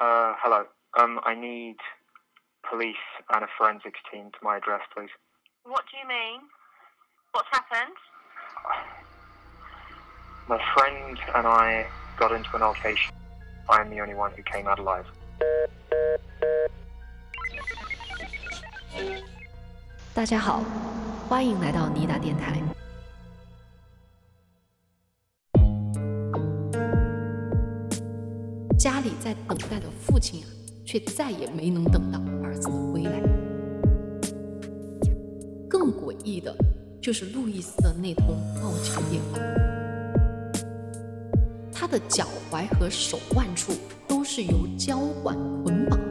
Uh, hello. Um, I need police and a forensics team to my address, please. What do you mean? What's happened? My friend and I got into an altercation. I am the only one who came out alive. 大家好，欢迎来到尼达电台。 家里在等待的父亲啊，却再也没能等到儿子的归来。更诡异的就是路易斯的那通报警电话，他的脚踝和手腕处都是由胶管捆绑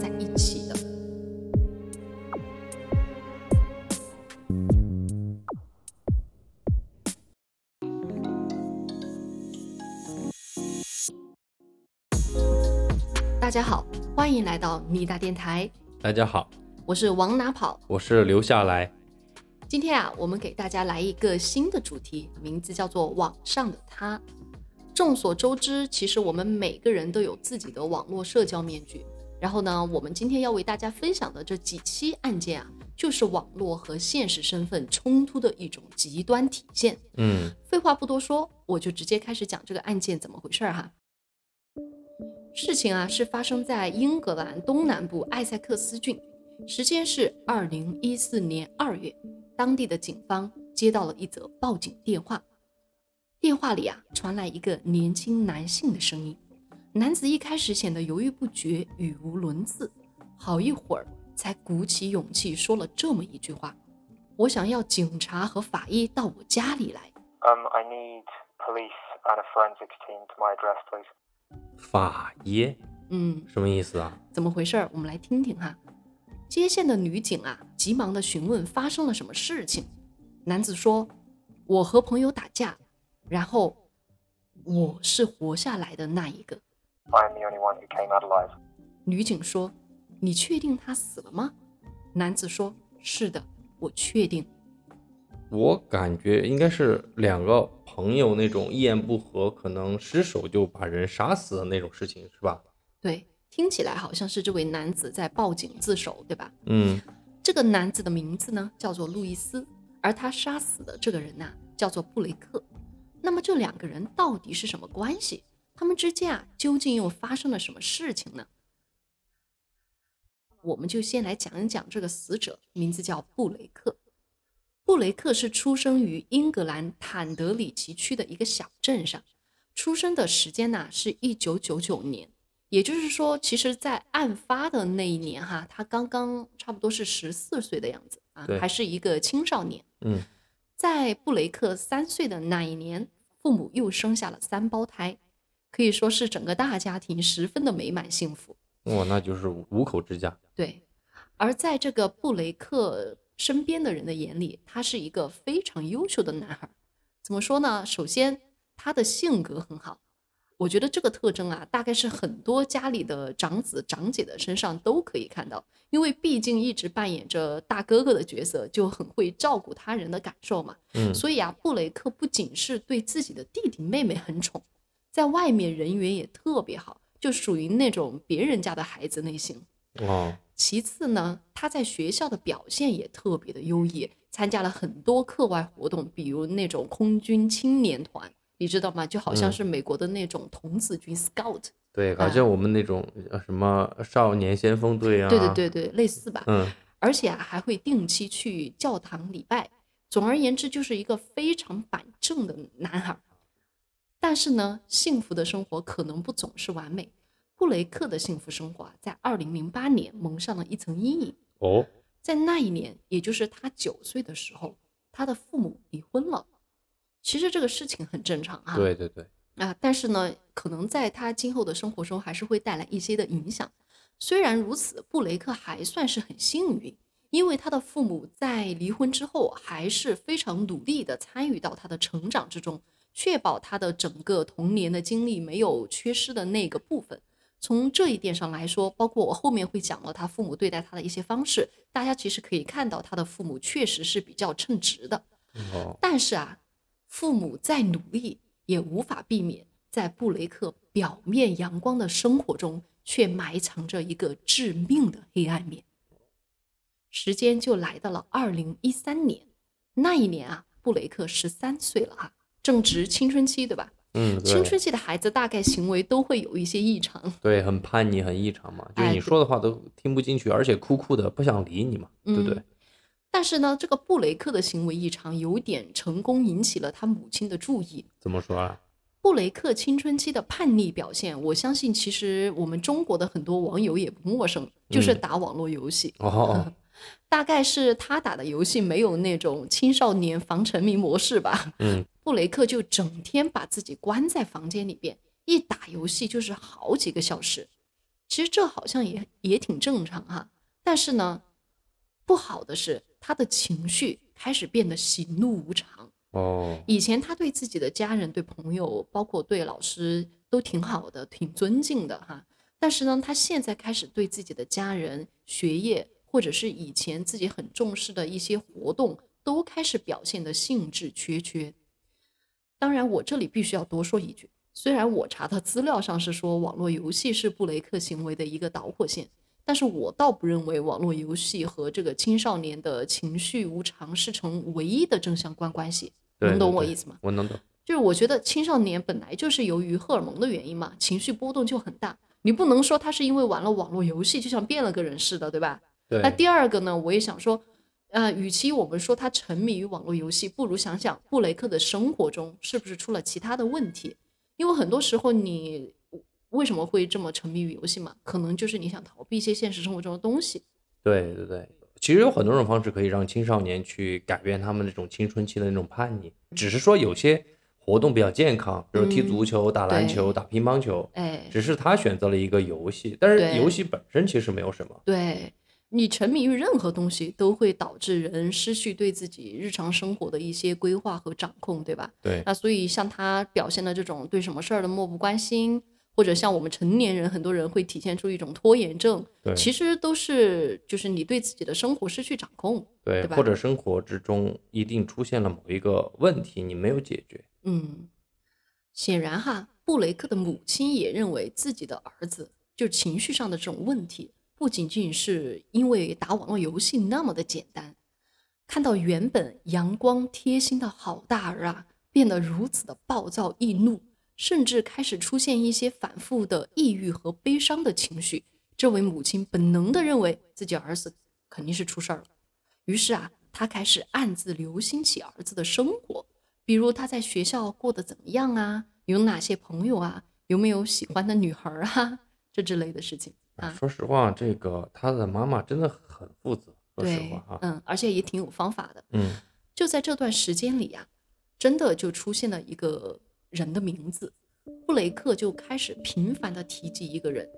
迎来到米大电台，大家好，我是往哪跑。我是留下来。今天啊，我们给大家来一个新的主题，名字叫做“网上的他”。众所周知，其实我们每个人都有自己的网络社交面具。然后呢，我们今天要为大家分享的这几期案件啊，就是网络和现实身份冲突的一种极端体现。嗯，废话不多说，我就直接开始讲这个案件怎么回事儿哈。事情啊是发生在英格兰东南部艾塞克斯郡，时间是二零一四年二月，当地的警方接到了一则报警电话，电话里啊传来一个年轻男性的声音，男子一开始显得犹豫不决，语无伦次，好一会儿才鼓起勇气说了这么一句话：“我想要警察和法医到我家里来。” Um, I need police and a forensics team to my address, please. 法耶嗯，什么意思啊？怎么回事儿？我们来听听哈。接线的女警啊，急忙的询问发生了什么事情。男子说：“我和朋友打架，然后我是活下来的那一个。I am the only one who came out alive. ”女警说：“你确定他死了吗？”男子说：“是的，我确定。我感觉应该是两个朋友那种一言不合，可能失手就把人杀死的那种事情，是吧？”对，听起来好像是这位男子在报警自首，对吧？嗯，这个男子的名字呢叫做路易斯，而他杀死的这个人呐、叫做布雷克。那么这两个人到底是什么关系？他们之间啊究竟又发生了什么事情呢？我们就先来讲一讲这个死者，名字叫布雷克。布雷克是出生于英格兰坦德里奇区的一个小镇上，出生的时间呢是一九九九年，也就是说，其实，在案发的那一年哈，他刚刚差不多是十四岁的样子啊，还是一个青少年。嗯，在布雷克三岁的那一年，父母又生下了三胞胎，可以说是整个大家庭十分的美满幸福。哇，那就是五口之家。对，而在这个布雷克身边的人的眼里，他是一个非常优秀的男孩。怎么说呢？首先，他的性格很好，我觉得这个特征啊，大概是很多家里的长子长姐的身上都可以看到，因为毕竟一直扮演着大哥哥的角色，就很会照顾他人的感受嘛。嗯，所以啊，布雷克不仅是对自己的弟弟妹妹很宠，在外面人缘也特别好，就属于那种别人家的孩子类型。哦，其次呢，他在学校的表现也特别的优异，参加了很多课外活动，比如那种空军青年团，你知道吗？就好像嗯是美国的那种童子军 Scout，、对，好像我们那种呃什么少年先锋队啊，对对，对对，类似吧。嗯，而且啊，还会定期去教堂礼拜。总而言之，就是一个非常板正的男孩儿。但是呢，幸福的生活可能不总是完美。布雷克的幸福生活啊，在二零零八年蒙上了一层阴影。哦，在那一年，也就是他九岁的时候，他的父母离婚了。其实这个事情很正常啊，对对对，啊，但是呢，可能在他今后的生活中还是会带来一些的影响。虽然如此，布雷克还算是很幸运，因为他的父母在离婚之后还是非常努力的参与到他的成长之中，确保他的整个童年的经历没有缺失的那个部分。从这一点上来说，包括我后面会讲到他父母对待他的一些方式，大家其实可以看到他的父母确实是比较称职的。哦，但是啊，父母再努力也无法避免在布雷克表面阳光的生活中，却埋藏着一个致命的黑暗面。时间就来到了二零一三年，那一年啊，布雷克十三岁了哈，正值青春期，对吧？嗯，青春期的孩子大概行为都会有一些异常。对，很叛逆，很异常嘛，就你说的话都听不进去，而且酷酷的，不想理你嘛，对不对嗯？但是呢，这个布雷克的行为异常有点成功引起了他母亲的注意。怎么说啊？布雷克青春期的叛逆表现，我相信其实我们中国的很多网友也不陌生，就是嗯打网络游戏。哦哦，大概是他打的游戏没有那种青少年防沉迷模式吧。嗯，布雷克就整天把自己关在房间里边，一打游戏就是好几个小时。其实这好像也也挺正常哈，但是呢，不好的是他的情绪开始变得喜怒无常。哦，以前他对自己的家人、对朋友，包括对老师都挺好的，挺尊敬的哈。但是呢，他现在开始对自己的家人、学业，或者是以前自己很重视的一些活动，都开始表现的兴致缺缺。当然，我这里必须要多说一句，虽然我查的资料上是说网络游戏是布雷克行为的一个导火线，但是我倒不认为网络游戏和这个青少年的情绪无常是成唯一的正相关关系。能懂我意思吗？我能懂。就是我觉得青少年本来就是由于荷尔蒙的原因嘛，情绪波动就很大。你不能说他是因为玩了网络游戏就像变了个人似的，对吧？对，那第二个呢，我也想说，呃，与其我们说他沉迷于网络游戏，不如想想布雷克的生活中是不是出了其他的问题？因为很多时候你为什么会这么沉迷于游戏嘛？可能就是你想逃避一些现实生活中的东西。对对对，其实有很多种方式可以让青少年去改变他们那种青春期的那种叛逆，只是说有些活动比较健康，比如踢嗯足球、打篮球、打乒乓球，哎，只是他选择了一个游戏，但是游戏本身其实没有什么。对你沉迷于任何东西，都会导致人失去对自己日常生活的一些规划和掌控，对吧？对，那所以像他表现的这种对什么事儿的漠不关心，或者像我们成年人，很多人会体现出一种拖延症，对，其实都是就是你对自己的生活失去掌控。对，对吧或者生活之中一定出现了某一个问题，你没有解决。嗯，显然哈，布雷克的母亲也认为自己的儿子就情绪上的这种问题，不仅仅是因为打网络游戏那么的简单。看到原本阳光贴心的好大儿啊，变得如此的暴躁易怒，甚至开始出现一些反复的抑郁和悲伤的情绪，这位母亲本能的认为自己儿子肯定是出事儿了。于是啊，她开始暗自留心起儿子的生活，比如他在学校过得怎么样啊，有哪些朋友啊，有没有喜欢的女孩啊，这之类的事情啊。说实话，这个他的妈妈真的很负责。说实话啊，，嗯，而且也挺有方法的。嗯，就在这段时间里呀、真的就出现了一个人的名字，布雷克就开始频繁的提及一个人，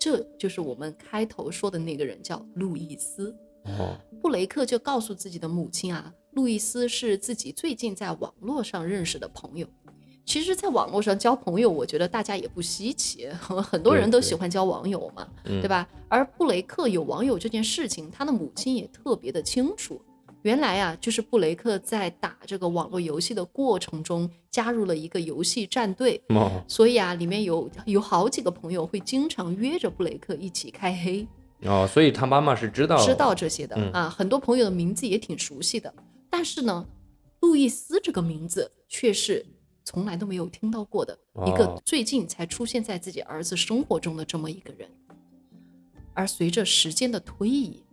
这就是我们开头说的那个人，叫路易斯。哦，布雷克就告诉自己的母亲啊，路易斯是自己最近在网络上认识的朋友。其实，在网络上交朋友，我觉得大家也不稀奇，很多人都喜欢交网友嘛，嗯对吧？而布雷克有网友这件事情，他的母亲也特别的清楚。原来啊，就是布雷克在打这个网络游戏的过程中，加入了一个游戏战队，哦，所以啊，里面有有好几个朋友会经常约着布雷克一起开黑。哦，所以他妈妈是知道知道这些的、嗯啊，很多朋友的名字也挺熟悉的，但是呢，路易斯这个名字却是从来都没有听到过的、一个哦最近才出现在自己儿子生活中的这么一个人。而随着时间的推移，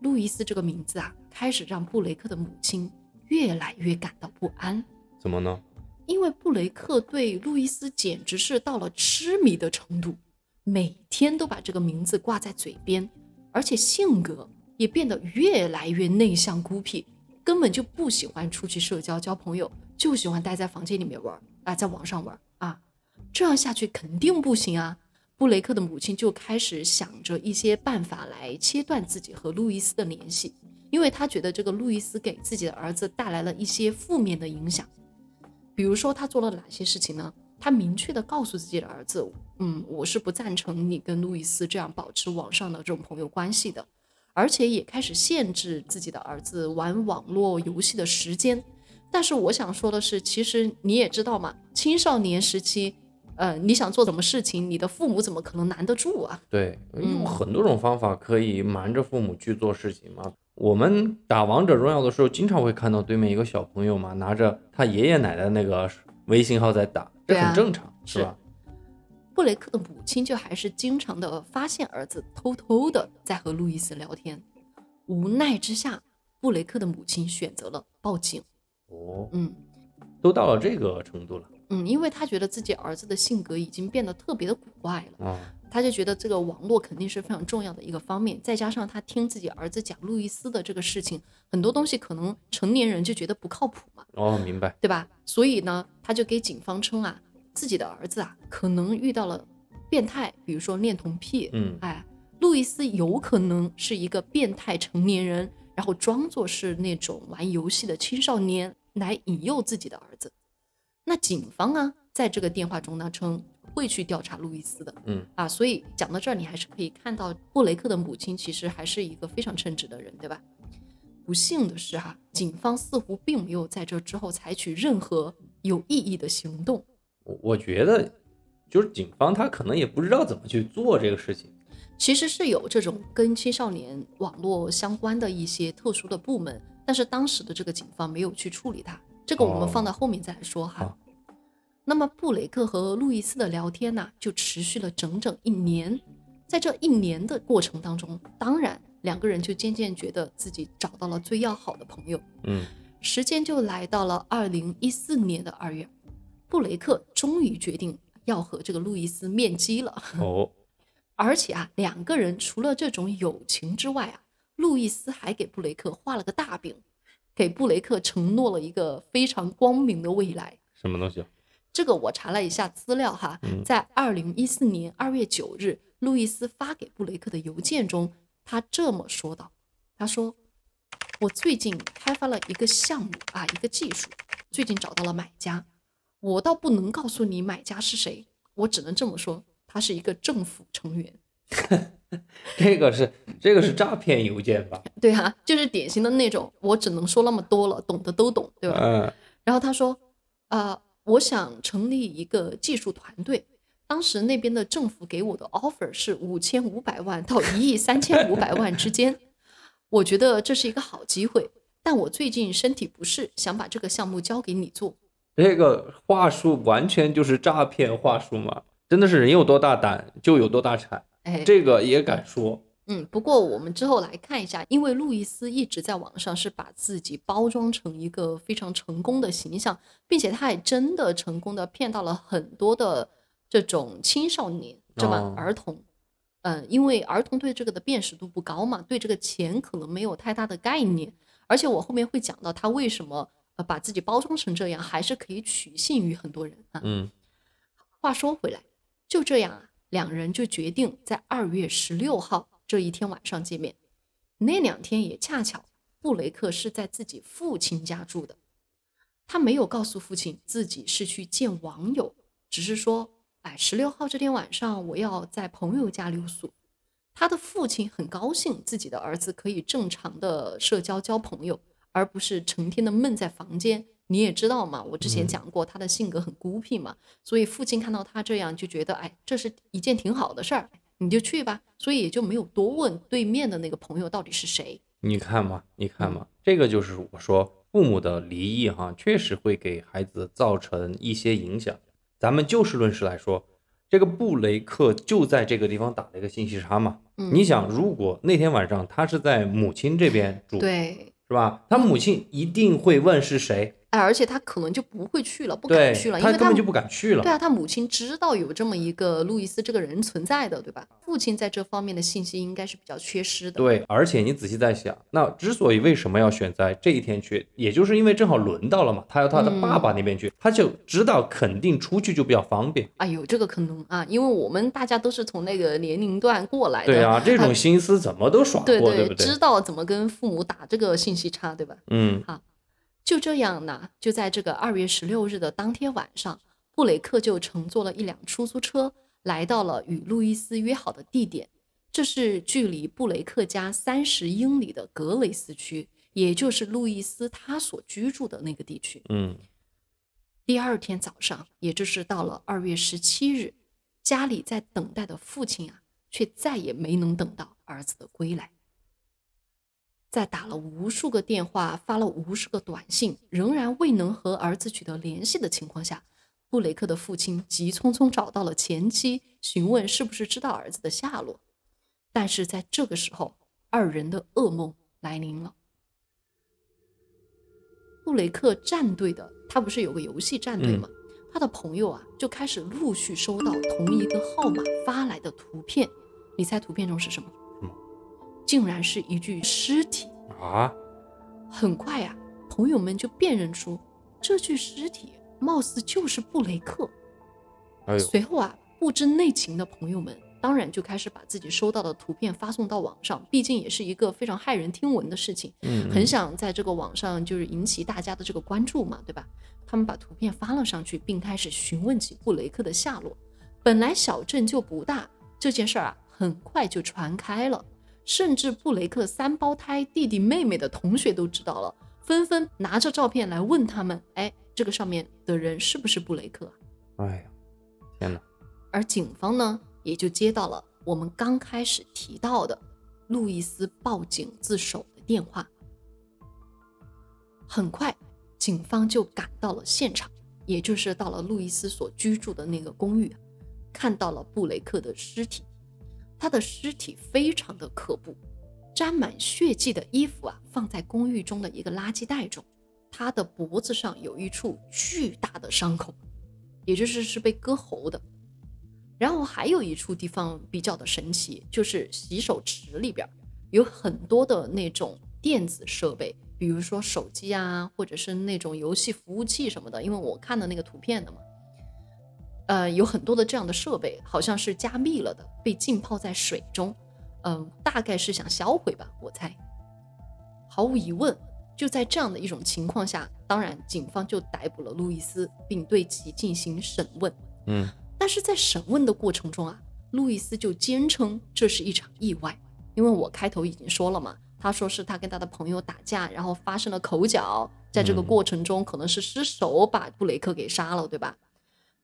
路易斯这个名字啊，开始让布雷克的母亲越来越感到不安。怎么呢？因为布雷克对路易斯简直是到了痴迷的程度，每天都把这个名字挂在嘴边，而且性格也变得越来越内向孤僻，根本就不喜欢出去社交交朋友，就喜欢待在房间里面玩啊，在网上玩啊，这样下去肯定不行啊。布雷克的母亲就开始想着一些办法来切断自己和路易斯的联系，因为他觉得这个路易斯给自己的儿子带来了一些负面的影响。比如说，他做了哪些事情呢？他明确的告诉自己的儿子，嗯，我是不赞成你跟路易斯这样保持网上的这种朋友关系的，而且也开始限制自己的儿子玩网络游戏的时间。但是我想说的是，其实你也知道嘛，青少年时期，呃，你想做什么事情，你的父母怎么可能拦得住啊？对，嗯有很多种方法可以瞒着父母去做事情嘛。我们打王者荣耀的时候，经常会看到对面一个小朋友嘛，拿着他爷爷奶奶那个微信号在打，这很正常，是是吧？布雷克的母亲就还是经常的发现儿子偷偷的在和路易斯聊天，无奈之下，布雷克的母亲选择了报警。哦，嗯都到了这个程度了嗯，因为他觉得自己儿子的性格已经变得特别的古怪了。啊，他就觉得这个网络肯定是非常重要的一个方面，再加上他听自己儿子讲路易斯的这个事情，很多东西可能成年人就觉得不靠谱嘛，哦，明白，对吧？所以呢，他就给警方称啊，自己的儿子啊可能遇到了变态，比如说恋童癖，嗯哎，路易斯有可能是一个变态成年人，然后装作是那种玩游戏的青少年来引诱自己的儿子。那警方啊，在这个电话中呢称会去调查路易斯的，嗯啊，所以讲到这儿，你还是可以看到布雷克的母亲其实还是一个非常称职的人，对吧？不幸的是哈、警方似乎并没有在这之后采取任何有意义的行动。我我觉得就是警方他可能也不知道怎么去做这个事情，其实是有这种跟青少年网络相关的一些特殊的部门，但是当时的这个警方没有去处理他，这个我们哦放到后面再来说哈。好那么布雷克和路易斯的聊天呢，就持续了整整一年。在这一年的过程当中，当然两个人就渐渐觉得自己找到了最要好的朋友。嗯时间就来到了二零一四年的二月，布雷克终于决定要和这个路易斯面基了。哦，而且啊，两个人除了这种友情之外啊，路易斯还给布雷克画了个大饼，给布雷克承诺了一个非常光明的未来。什么东西？这个我查了一下资料哈，嗯在二零一四年二月九日，路易斯发给布雷克的邮件中，他这么说道：“他说，我最近开发了一个项目啊，一个技术，最近找到了买家。我倒不能告诉你买家是谁，我只能这么说，他是一个政府成员。这个是这个是诈骗邮件吧？对啊，就是典型的那种，我只能说那么多了，懂的都懂，对吧？嗯然后他说，呃，我想成立一个技术团队。当时那边的政府给我的 offer 是五千五百万到一亿三千五百万之间，我觉得这是一个好机会。但我最近身体不适，想把这个项目交给你做。这个话术完全就是诈骗话术嘛！真的是人有多大胆就有多大产，哎，这个也敢说？嗯，不过我们之后来看一下，因为路易斯一直在网上是把自己包装成一个非常成功的形象，并且他也真的成功的骗到了很多的这种青少年，这吧？哦儿童，嗯，因为儿童对这个的辨识度不高嘛，对这个钱可能没有太大的概念，而且我后面会讲到他为什么呃把自己包装成这样，还是可以取信于很多人啊。嗯话说回来，就这样啊，两人就决定在二月十六号这一天晚上见面。那两天也恰巧，布雷克是在自己父亲家住的，他没有告诉父亲自己是去见网友，只是说，哎，十六号这天晚上我要在朋友家留宿。他的父亲很高兴自己的儿子可以正常的社交交朋友，而不是成天的闷在房间。你也知道嘛，我之前嗯讲过，他的性格很孤僻嘛，所以父亲看到他这样就觉得，哎，这是一件挺好的事儿，你就去吧。所以也就没有多问对面的那个朋友到底是谁。你看嘛，你看嘛，这个就是我说父母的离异哈，确实会给孩子造成一些影响。咱们就事论事来说，这个布雷克就在这个地方打了一个信息差嘛。嗯，你想，如果那天晚上他是在母亲这边住，对，是吧？他母亲一定会问是谁，哎，而且他可能就不会去了，不敢去了，因为他根本就不敢去了对。啊，他母亲知道有这么一个路易斯这个人存在的，对吧？父亲在这方面的信息应该是比较缺失的。对，而且你仔细在想，那之所以为什么要选在这一天去，也就是因为正好轮到了嘛，他要他的爸爸那边去，他就知道肯定出去就比较方便。啊，有这个可能啊，因为我们大家都是从那个年龄段过来的，对啊，这种心思怎么都耍过，对对不对？知道怎么跟父母打这个信息差，对吧？嗯就这样呢，就在这个二月十六日的当天晚上，布雷克就乘坐了一辆出租车，来到了与路易斯约好的地点。这是距离布雷克家三十英里的格雷斯区，也就是路易斯他所居住的那个地区。嗯第二天早上，也就是到了二月十七日，家里在等待的父亲啊，却再也没能等到儿子的归来。在打了无数个电话、发了无数个短信，仍然未能和儿子取得联系的情况下，布雷克的父亲急匆匆找到了前妻，询问是不是知道儿子的下落。但是在这个时候，二人的噩梦来临了。布雷克战队的他不是有个游戏战队吗？他的朋友啊就开始陆续收到同一个号码发来的图片，你猜图片中是什么？嗯竟然是一具尸体。啊，很快呀、朋友们就辨认出这具尸体貌似就是布雷克。哎，随后啊，不知内情的朋友们当然就开始把自己收到的图片发送到网上，毕竟也是一个非常骇人听闻的事情，嗯，很想在这个网上就是引起大家的这个关注嘛，对吧？他们把图片发了上去，并开始询问起布雷克的下落。本来小镇就不大，这件事儿啊很快就传开了，甚至布雷克三胞胎弟弟妹妹的同学都知道了，纷纷拿着照片来问他们：“哎，这个上面的人是不是布雷克啊？”哎呀，天哪，而警方呢，也就接到了我们刚开始提到的路易斯报警自首的电话。很快，警方就赶到了现场，也就是到了路易斯所居住的那个公寓，看到了布雷克的尸体。他的尸体非常的可怖，沾满血迹的衣服啊放在公寓中的一个垃圾袋中，他的脖子上有一处巨大的伤口，也就是是被割喉的。然后还有一处地方比较的神奇，就是洗手池里边有很多的那种电子设备，比如说手机啊，或者是那种游戏服务器什么的。因为我看的那个图片的嘛，呃，有很多的这样的设备，好像是加密了的，被浸泡在水中，嗯、大概是想销毁吧，我猜。毫无疑问，就在这样的一种情况下，当然警方就逮捕了路易斯，并对其进行审问。嗯，但是在审问的过程中啊，路易斯就坚称这是一场意外，因为我开头已经说了嘛，他说是他跟他的朋友打架，然后发生了口角，在这个嗯过程中可能是失手把布雷克给杀了，对吧？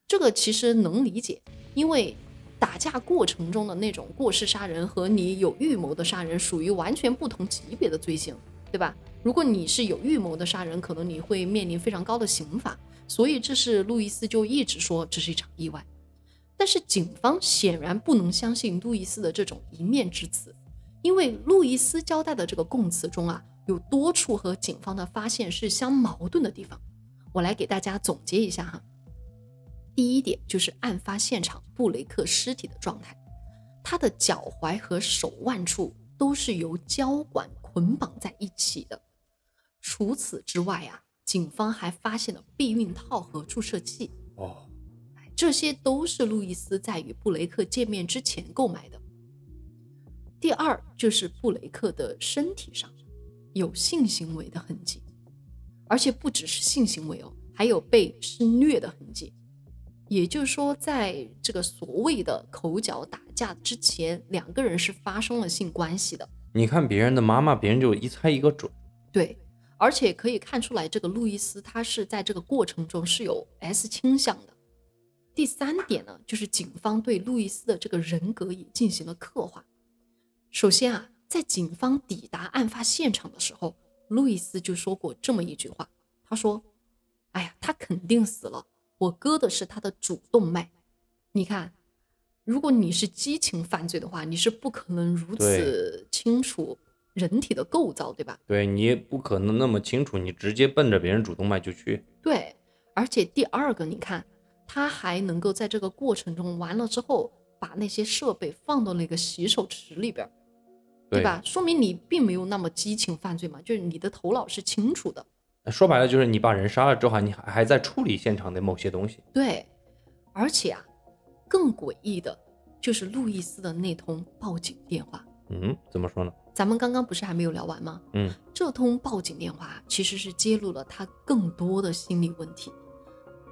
这个其实能理解，因为打架过程中的那种过失杀人和你有预谋的杀人属于完全不同级别的罪行，对吧？如果你是有预谋的杀人，可能你会面临非常高的刑罚。所以这是路易斯就一直说这是一场意外。但是警方显然不能相信路易斯的这种一面之词，因为路易斯交代的这个供词中啊，有多处和警方的发现是相矛盾的地方。我来给大家总结一下哈。第一点就是案发现场布雷克尸体的状态，他的脚踝和手腕处都是由胶管捆绑在一起的。除此之外啊，警方还发现了避孕套和注射器，哦，这些都是路易斯在与布雷克见面之前购买的。第二就是布雷克的身体上有性行为的痕迹，而且不只是性行为哦，还有被施虐的痕迹。也就是说，在这个所谓的口角打架之前，两个人是发生了性关系的。你看别人的妈妈，别人就一猜一个准。对，而且可以看出来，这个路易斯他是在这个过程中是有 S 倾向的。第三点呢，就是警方对路易斯的这个人格也进行了刻画。首先啊，在警方抵达案发现场的时候，路易斯就说过这么一句话，他说：“哎呀，他肯定死了，我割的是他的主动脉。你看，如果你是激情犯罪的话，你是不可能如此清楚人体的构造，对吧？对你也不可能那么清楚，你直接奔着别人主动脉就去。对，而且第二个，你看，他还能够在这个过程中完了之后，把那些设备放到那个洗手池里边儿，对吧？说明你并没有那么激情犯罪嘛，就是你的头脑是清楚的。说白了就是你把人杀了之后，你还还在处理现场的某些东西。对，而且啊，更诡异的就是路易斯的那通报警电话。嗯，怎么说呢？咱们刚刚不是还没有聊完吗？嗯，这通报警电话其实是揭露了他更多的心理问题。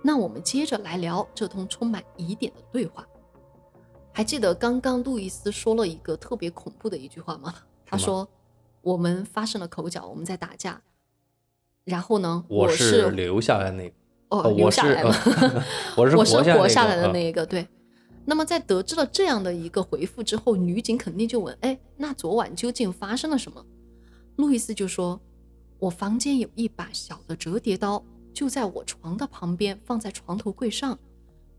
那我们接着来聊这通充满疑点的对话。还记得刚刚路易斯说了一个特别恐怖的一句话吗？他说：“我们发生了口角，我们在打架，然后呢，我是留下来那个。哦，哦我是留下来了。呃 我是我是活活下来的那个那一个，对。那么在得知了这样的一个回复之后，女警肯定就问：“哎，那昨晚究竟发生了什么？”路易斯就说：“我房间有一把小的折叠刀，就在我床的旁边，放在床头柜上。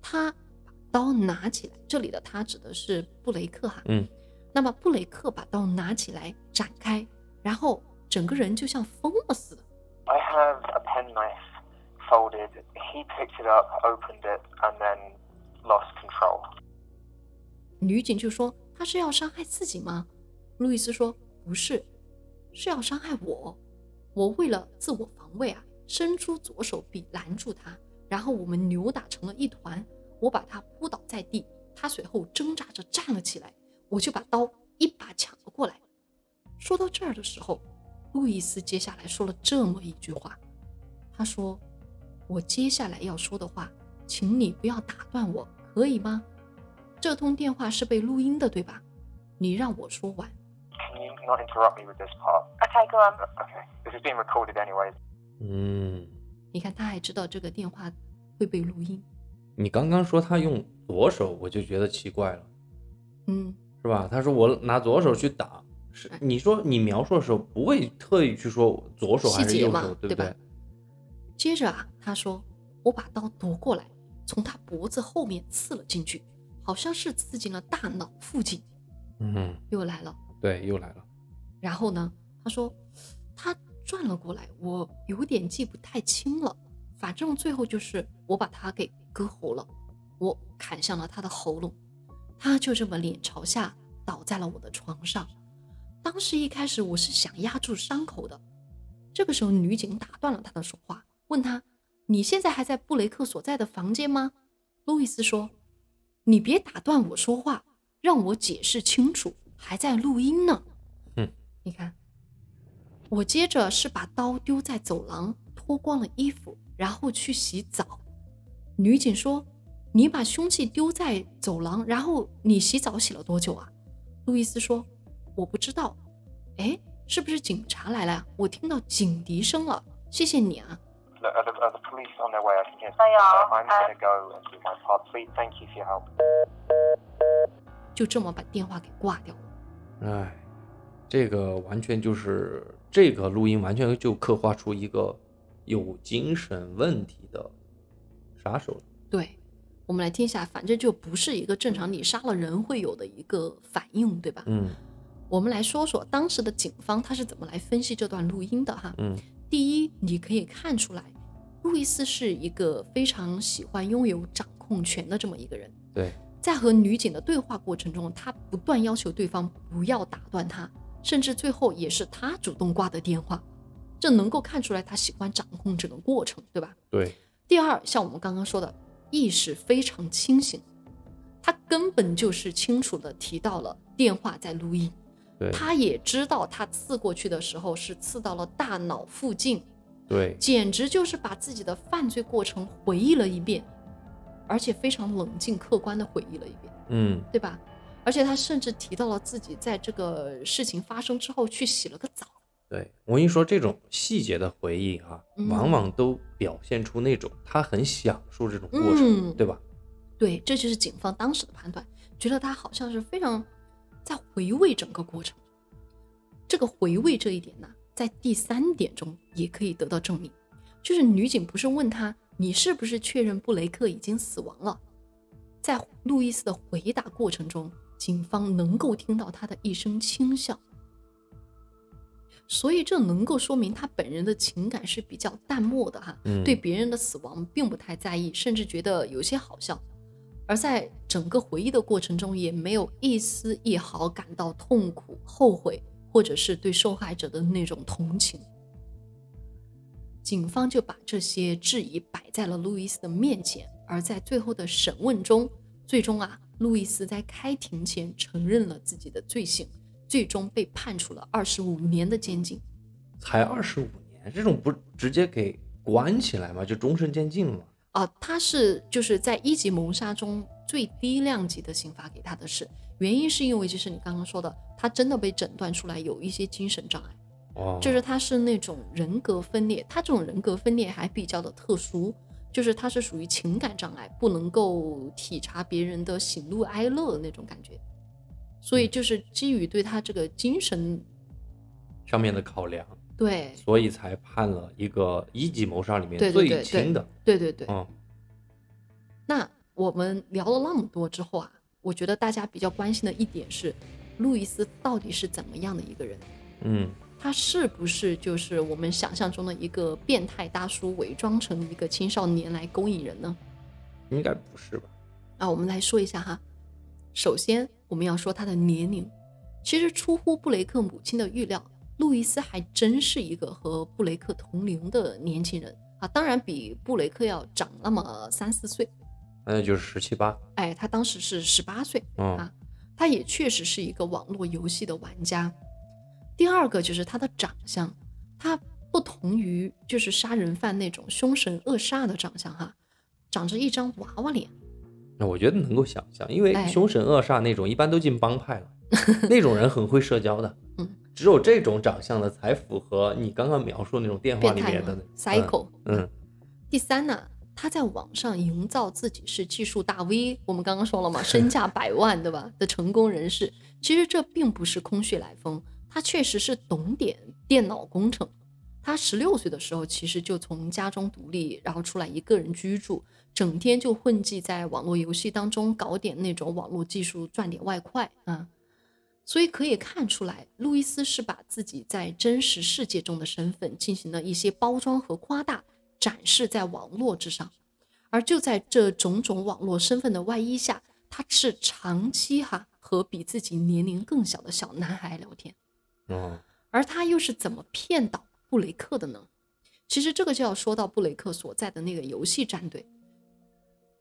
他把刀拿起来，这里的他指的是布雷克哈。嗯，那么布雷克把刀拿起来展开，然后整个人就像疯了似的。I have a penknife folded. He picked it up, opened it, and then lost control. 女警就说：“他是要伤害自己吗？”路易斯说：“不是，是要伤害我。我为了自我防卫啊，伸出左手臂拦住他，然后我们扭打成了一团。我把他扑倒在地，他随后挣扎着站了起来，我就把刀一把抢了过来。”说到这儿的时候，路易斯接下来说了这么一句话：“他说，我接下来要说的话，请你不要打断我，可以吗？”这通电话是被录音的，对吧？你让我说完。Can you not interrupt me with this part? Okay, go on. Okay. This is being recorded anyway. 嗯，你看，他还知道这个电话会被录音。你刚刚说他用左手，我就觉得奇怪了，嗯，是吧？他说我拿左手去打，你说你描述的时候不会特意去说左手还是右手，对不对吧接着啊，他说我把刀夺过来，从他脖子后面刺了进去，好像是刺进了大脑附近。嗯，又来了。对，又来了。然后呢，他说他转了过来，我有点记不太清了。反正最后就是我把他给割喉了，我砍向了他的喉咙，他就这么脸朝下倒在了我的床上。当时一开始我是想压住伤口的，这个时候女警打断了他的说话，问他：“你现在还在布雷克所在的房间吗？”路易斯说：“你别打断我说话，让我解释清楚，还在录音呢。”嗯，你看，我接着是把刀丢在走廊，脱光了衣服，然后去洗澡。女警说：“你把凶器丢在走廊，然后你洗澡洗了多久啊？”路易斯说：“我不知道，哎，是不是警察来了呀？我听到警笛声了。谢谢你啊！就这么把电话给挂掉了。哎，这个完全就是这个录音，完全就刻画出一个有精神问题的杀手。对，我们来听一下，反正就不是一个正常你杀了人会有的一个反应，对吧？嗯。我们来说说当时的警方他是怎么来分析这段录音的哈。嗯第一，你可以看出来，路易斯是一个非常喜欢拥有掌控权的这么一个人。对，在和女警的对话过程中，他不断要求对方不要打断他，甚至最后也是他主动挂的电话，这能够看出来他喜欢掌控整个过程，对吧？对，第二，像我们刚刚说的，意识非常清醒，他根本就是清楚的提到了电话在录音，对，他也知道他刺过去的时候是刺到了大脑附近，对，简直就是把自己的犯罪过程回忆了一遍，而且非常冷静客观的回忆了一遍，嗯，对吧？而且他甚至提到了自己在这个事情发生之后去洗了个澡。对。我跟你说，这种细节的回忆哈、嗯往往都表现出那种他很享受这种过程，嗯对吧？对，这就是警方当时的判断，觉得他好像是非常在回味整个过程。这个回味这一点呢，在第三点中也可以得到证明，就是女警不是问他你是不是确认布雷克已经死亡了，在路易斯的回答过程中，警方能够听到他的一声轻笑。所以这能够说明他本人的情感是比较淡漠的哈，嗯对别人的死亡并不太在意，甚至觉得有些好笑。而在整个回忆的过程中，也没有一丝一毫感到痛苦、后悔，或者是对受害者的那种同情。警方就把这些质疑摆在了路易斯的面前，而在最后的审问中，最终啊，路易斯在开庭前承认了自己的罪行，最终被判处了二十五年的监禁。才二十五年，这种不直接给关起来吗？就终身监禁吗？啊，他是就是在一级谋杀中最低量级的刑罚给他的是，原因是因为就是你刚刚说的，他真的被诊断出来有一些精神障碍，哦，就是他是那种人格分裂，他这种人格分裂还比较的特殊，就是他是属于情感障碍，不能够体察别人的喜怒哀乐的那种感觉，所以就是基于对他这个精神上面的考量，对所以才判了一个一级谋杀里面最对对对轻的。对对对。嗯那我们聊了那么多之后啊，我觉得大家比较关心的一点是，路易斯到底是怎么样的一个人？嗯他是不是就是我们想象中的一个变态大叔，伪装成一个青少年来勾引人呢？应该不是吧？啊，我们来说一下哈。首先，我们要说他的年龄。其实出乎布雷克母亲的预料，路易斯还真是一个和布雷克同龄的年轻人啊，当然比布雷克要长那么三四岁。那就是十七八。哎，他当时是十八岁嗯啊，他也确实是一个网络游戏的玩家。第二个就是他的长相，他不同于就是杀人犯那种凶神恶煞的长相哈，长着一张娃娃脸。那我觉得能够想象，因为哎凶神恶煞那种一般都进帮派了，那种人很会社交的。嗯，只有这种长相的才符合你刚刚描述那种电话里面的那，psycho。嗯第三呢，他在网上营造自己是技术大 V，我们刚刚说了嘛，身价百万，对吧？的成功人士，其实这并不是空穴来风，他确实是懂点电脑工程。他十六岁的时候，其实就从家中独立，然后出来一个人居住，整天就混迹在网络游戏当中，搞点那种网络技术，赚点外快啊。所以可以看出来，路易斯是把自己在真实世界中的身份进行了一些包装和夸大，展示在网络之上。而就在这种种网络身份的外衣下，他是长期哈和比自己年龄更小的小男孩聊天。哦而他又是怎么骗倒布雷克的呢？其实这个就要说到布雷克所在的那个游戏战队，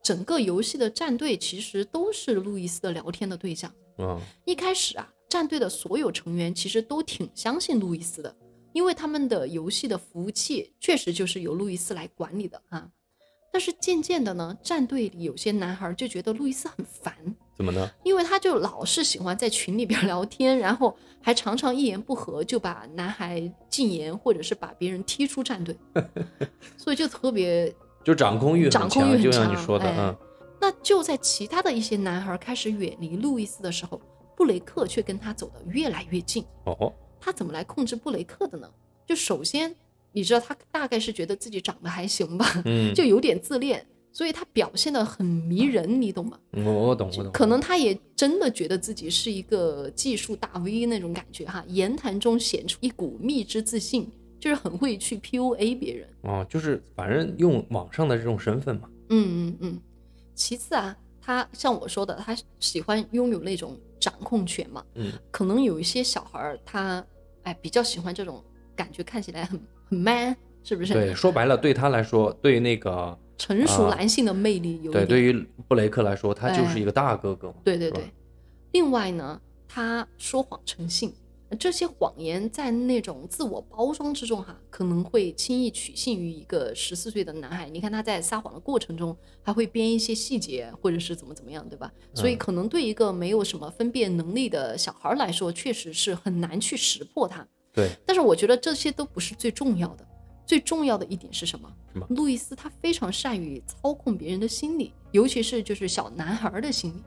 整个游戏的战队其实都是路易斯的聊天的对象。嗯一开始啊，战队的所有成员其实都挺相信路易斯的，因为他们的游戏的服务器确实就是由路易斯来管理的啊。但是渐渐的呢，战队里有些男孩就觉得路易斯很烦，怎么呢？因为他就老是喜欢在群里边聊天，然后还常常一言不合就把男孩禁言，或者是把别人踢出战队，所以就特别就掌控欲，掌控欲很就像你说的，哎嗯那就在其他的一些男孩开始远离路易斯的时候，布雷克却跟他走得越来越近。哦他怎么来控制布雷克的呢？就首先，你知道他大概是觉得自己长得还行吧，嗯，就有点自恋，所以他表现得很迷人，你懂吗？我我懂我懂，可能他也真的觉得自己是一个技术大 V 那种感觉哈，言谈中显出一股蜜汁自信，就是很会去 PUA 别人。哦，就是反正用网上的这种身份嘛，嗯嗯嗯。其次啊，他像我说的，他喜欢拥有那种掌控权嘛。嗯可能有一些小孩儿他哎比较喜欢这种感觉，看起来很很 man，是不是？对，说白了，对他来说，对那个成熟啊男性的魅力有一对，对于布雷克来说，他就是哎一个大哥哥对对对。另外呢，他说谎成性，这些谎言在那种自我包装之中哈，可能会轻易取信于一个十四岁的男孩。你看他在撒谎的过程中，还会编一些细节，或者是怎么怎么样，对吧？所以嗯可能对一个没有什么分辨能力的小孩来说，确实是很难去识破他。对，但是我觉得这些都不是最重要的，最重要的一点是什么？什么路易斯他非常善于操控别人的心理，尤其是就是小男孩儿的心理。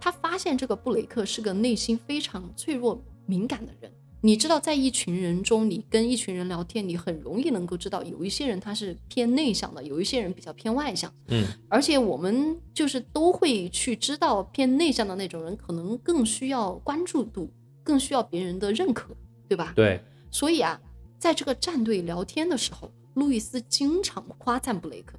他发现这个布雷克是个内心非常脆弱敏感的人。你知道，在一群人中，你跟一群人聊天，你很容易能够知道，有一些人他是偏内向的，有一些人比较偏外向。嗯，而且我们就是都会去知道，偏内向的那种人可能更需要关注度，更需要别人的认可，对吧？对，所以啊，在这个战队聊天的时候，路易斯经常夸赞布雷克，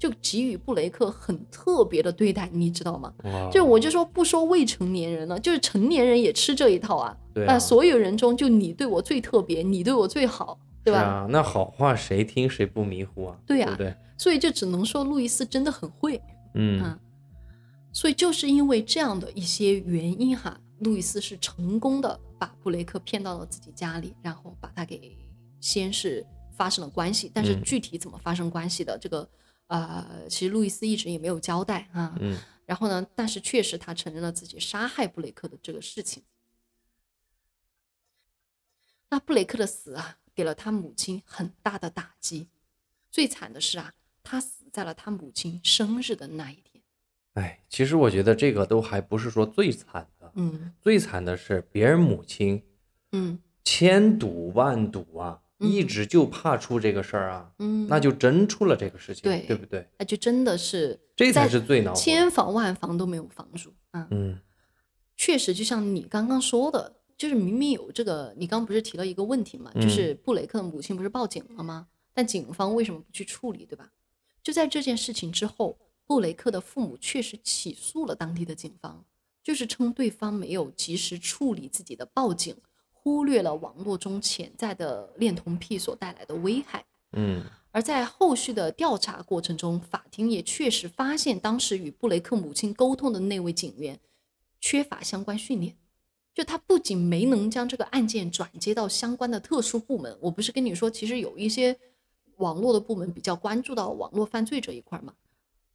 就给予布雷克很特别的对待，你知道吗？就我就说不说未成年人了，就是成年人也吃这一套啊。对所有人中就你对我最特别，你对我最好，对吧？那好话谁听谁不迷糊啊？对呀对对？所以就只能说路易斯真的很会。嗯啊，所以就是因为这样的一些原因哈，路易斯是成功的把布雷克骗到了自己家里，然后把他给先是发生了关系，但是嗯具体怎么发生关系的，这个呃，其实路易斯一直也没有交代啊。嗯然后呢，但是确实他承认了自己杀害布雷克的这个事情。那布雷克的死啊，给了他母亲很大的打击。最惨的是啊，他死在了他母亲生日的那一天。哎，其实我觉得这个都还不是说最惨的，嗯最惨的是别人母亲嗯千赌万赌啊，嗯一直就怕出这个事儿啊，嗯，那就真出了这个事情，对对不对？那就真的是这才是最恼火千防万防都没有防住啊。嗯确实，就像你刚刚说的，就是明明有这个，你刚刚不是提了一个问题嘛，嗯就是布雷克的母亲不是报警了吗？但警方为什么不去处理，对吧？就在这件事情之后，布雷克的父母确实起诉了当地的警方，就是称对方没有及时处理自己的报警，忽略了网络中潜在的恋童癖所带来的危害。嗯而在后续的调查过程中，法庭也确实发现，当时与布雷克母亲沟通的那位警员缺乏相关训练。就他不仅没能将这个案件转接到相关的特殊部门，我不是跟你说，其实有一些网络的部门比较关注到网络犯罪这一块儿嘛，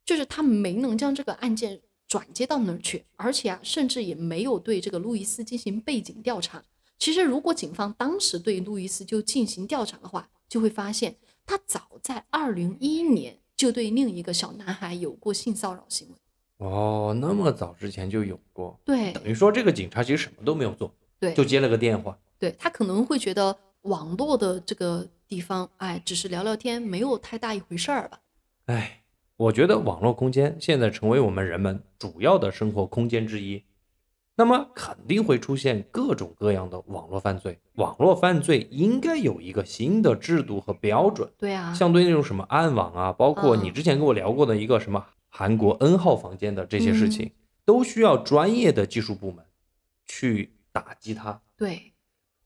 就是他没能将这个案件转接到那儿去，而且啊，甚至也没有对这个路易斯进行背景调查。其实，如果警方当时对路易斯就进行调查的话，就会发现他早在二零一一年就对另一个小男孩有过性骚扰行为。哦，那么早之前就有过，对等于说这个警察其实什么都没有做，对，就接了个电话。对他可能会觉得网络的这个地方，哎，只是聊聊天，没有太大一回事儿吧。哎，我觉得网络空间现在成为我们人们主要的生活空间之一，那么肯定会出现各种各样的网络犯罪。网络犯罪应该有一个新的制度和标准，对啊，相对那种什么暗网啊，包括你嗯之前跟我聊过的一个什么韩国 N 号房间的这些事嗯情，都需要专业的技术部门去打击它。对，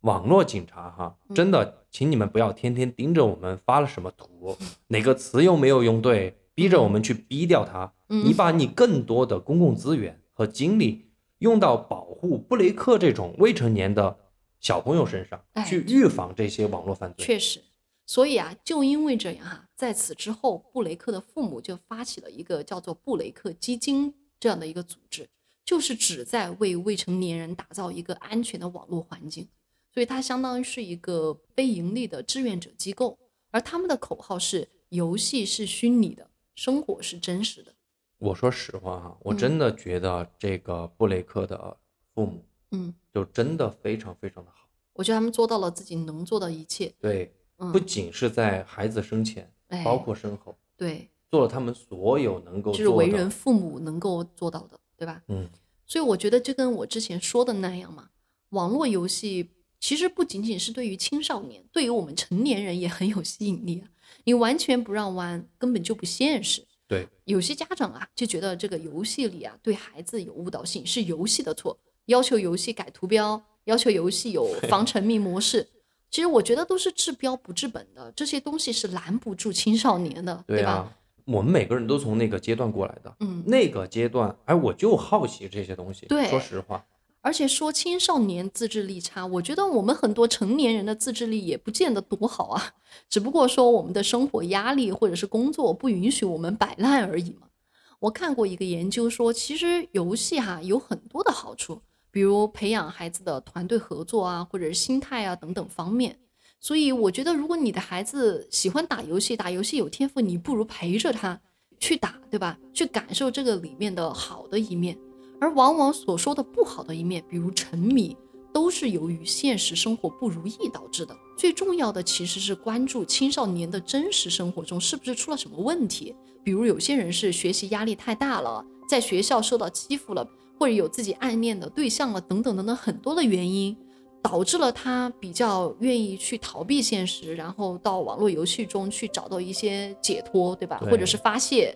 网络警察哈，嗯真的，请你们不要天天盯着我们发了什么图，哪个词又没有用对，逼着我们去逼掉它。嗯你把你更多的公共资源和精力用到保护布雷克这种未成年的小朋友身上，哎去预防这些网络犯罪。确实。所以啊，就因为这样哈、在此之后，布雷克的父母就发起了一个叫做布雷克基金这样的一个组织，就是旨在为未成年人打造一个安全的网络环境。所以它相当于是一个非盈利的志愿者机构，而他们的口号是：游戏是虚拟的，生活是真实的。我说实话哈，我真的觉得这个布雷克的父母嗯，就真的非常非常的好。我觉得他们做到了自己能做的一切。对，嗯，不仅是在孩子生前，哎包括身后，对，做了他们所有能够就是为人父母能够做到的，对吧？嗯，所以我觉得就跟我之前说的那样嘛，网络游戏其实不仅仅是对于青少年，对于我们成年人也很有吸引力啊。你完全不让玩，根本就不现实。对，有些家长啊就觉得这个游戏里啊对孩子有误导性，是游戏的错，要求游戏改图标，要求游戏有 防沉迷模式。其实我觉得都是治标不治本的，这些东西是拦不住青少年的，吧？对吧，我们每个人都从那个阶段过来的，嗯，那个阶段，哎，我就好奇这些东西。对说实话，而且说青少年自制力差，我觉得我们很多成年人的自制力也不见得多好啊，只不过说我们的生活压力或者是工作不允许我们摆烂而已嘛。我看过一个研究说，其实游戏哈有很多的好处，比如培养孩子的团队合作啊，或者是心态啊等等方面。所以我觉得，如果你的孩子喜欢打游戏，打游戏有天赋，你不如陪着他去打，对吧？去感受这个里面的好的一面。而往往所说的不好的一面，比如沉迷，都是由于现实生活不如意导致的。最重要的其实是关注青少年的真实生活中是不是出了什么问题，比如有些人是学习压力太大了，在学校受到欺负了，或者有自己暗恋的对象了，等等等等很多的原因，导致了他比较愿意去逃避现实，然后到网络游戏中去找到一些解脱，对吧？对或者是发泄。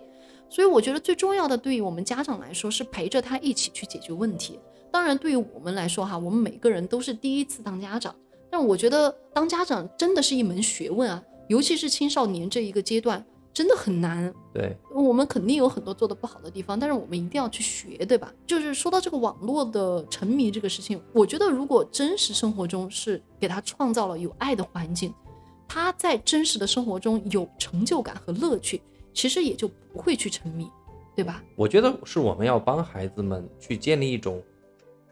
所以我觉得最重要的，对于我们家长来说，是陪着他一起去解决问题。当然，对于我们来说哈，我们每个人都是第一次当家长，但我觉得当家长真的是一门学问啊，尤其是青少年这一个阶段，真的很难。对，我们肯定有很多做的不好的地方，但是我们一定要去学，对吧？就是说到这个网络的沉迷这个事情，我觉得如果真实生活中是给他创造了有爱的环境，他在真实的生活中有成就感和乐趣，其实也就不会去沉迷，对吧？我觉得是我们要帮孩子们去建立一种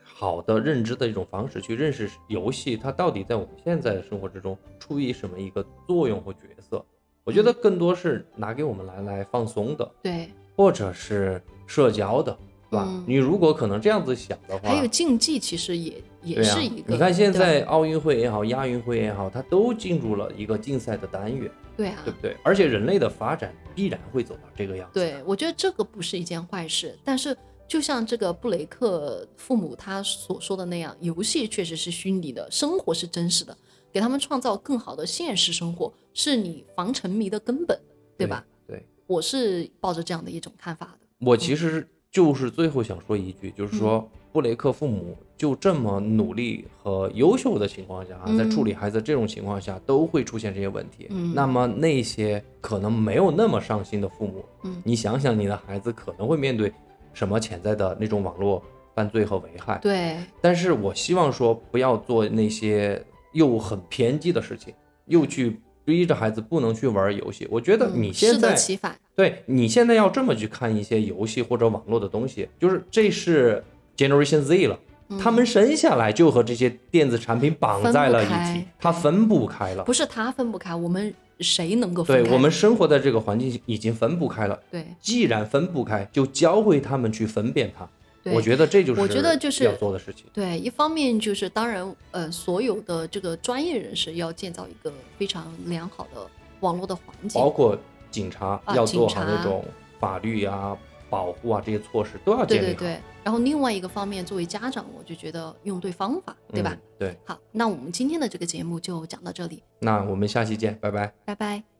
好的认知的一种方式，去认识游戏它到底在我们现在的生活之中处于什么一个作用或角色。我觉得更多是拿给我们来来放松的，对，或者是社交的，对吧？嗯你如果可能这样子想的话，还有竞技，其实也也是一个。你看现在奥运会也好，亚运会也好，它都进入了一个竞赛的单元，对啊，对不对？而且人类的发展必然会走到这个样子。对，我觉得这个不是一件坏事，但是就像这个布雷克父母他所说的那样，游戏确实是虚拟的，生活是真实的，给他们创造更好的现实生活，是你防沉迷的根本，对吧？？对，我是抱着这样的一种看法的。我其实就是最后想说一句，就是嗯说布雷克父母就这么努力和优秀的情况下啊，在处理孩子这种情况下，都会出现这些问题。嗯那么那些可能没有那么上心的父母，嗯你想想你的孩子可能会面对什么潜在的那种网络犯罪和危害。对，但是我希望说不要做那些又很偏激的事情，又去逼着孩子不能去玩游戏。我觉得你现在、得其反。对你现在要这么去看一些游戏或者网络的东西，就是这是 Generation Z 了。他们生下来就和这些电子产品绑在了一起，他分不开了。不是他分不开，我们谁能够分开？对我们生活在这个环境已经分不开了。对既然分不开，就教会他们去分辨它。对，我觉得这就是我觉得就是要做的事情。对，一方面就是当然，呃，所有的这个专业人士要建造一个非常良好的网络的环境，包括警察啊要做好那种法律啊、保护啊这些措施都要建立好，对对对。然后另外一个方面，作为家长，我就觉得用对方法，对吧？嗯？对，好，那我们今天的这个节目就讲到这里，那我们下期见，拜拜。拜拜。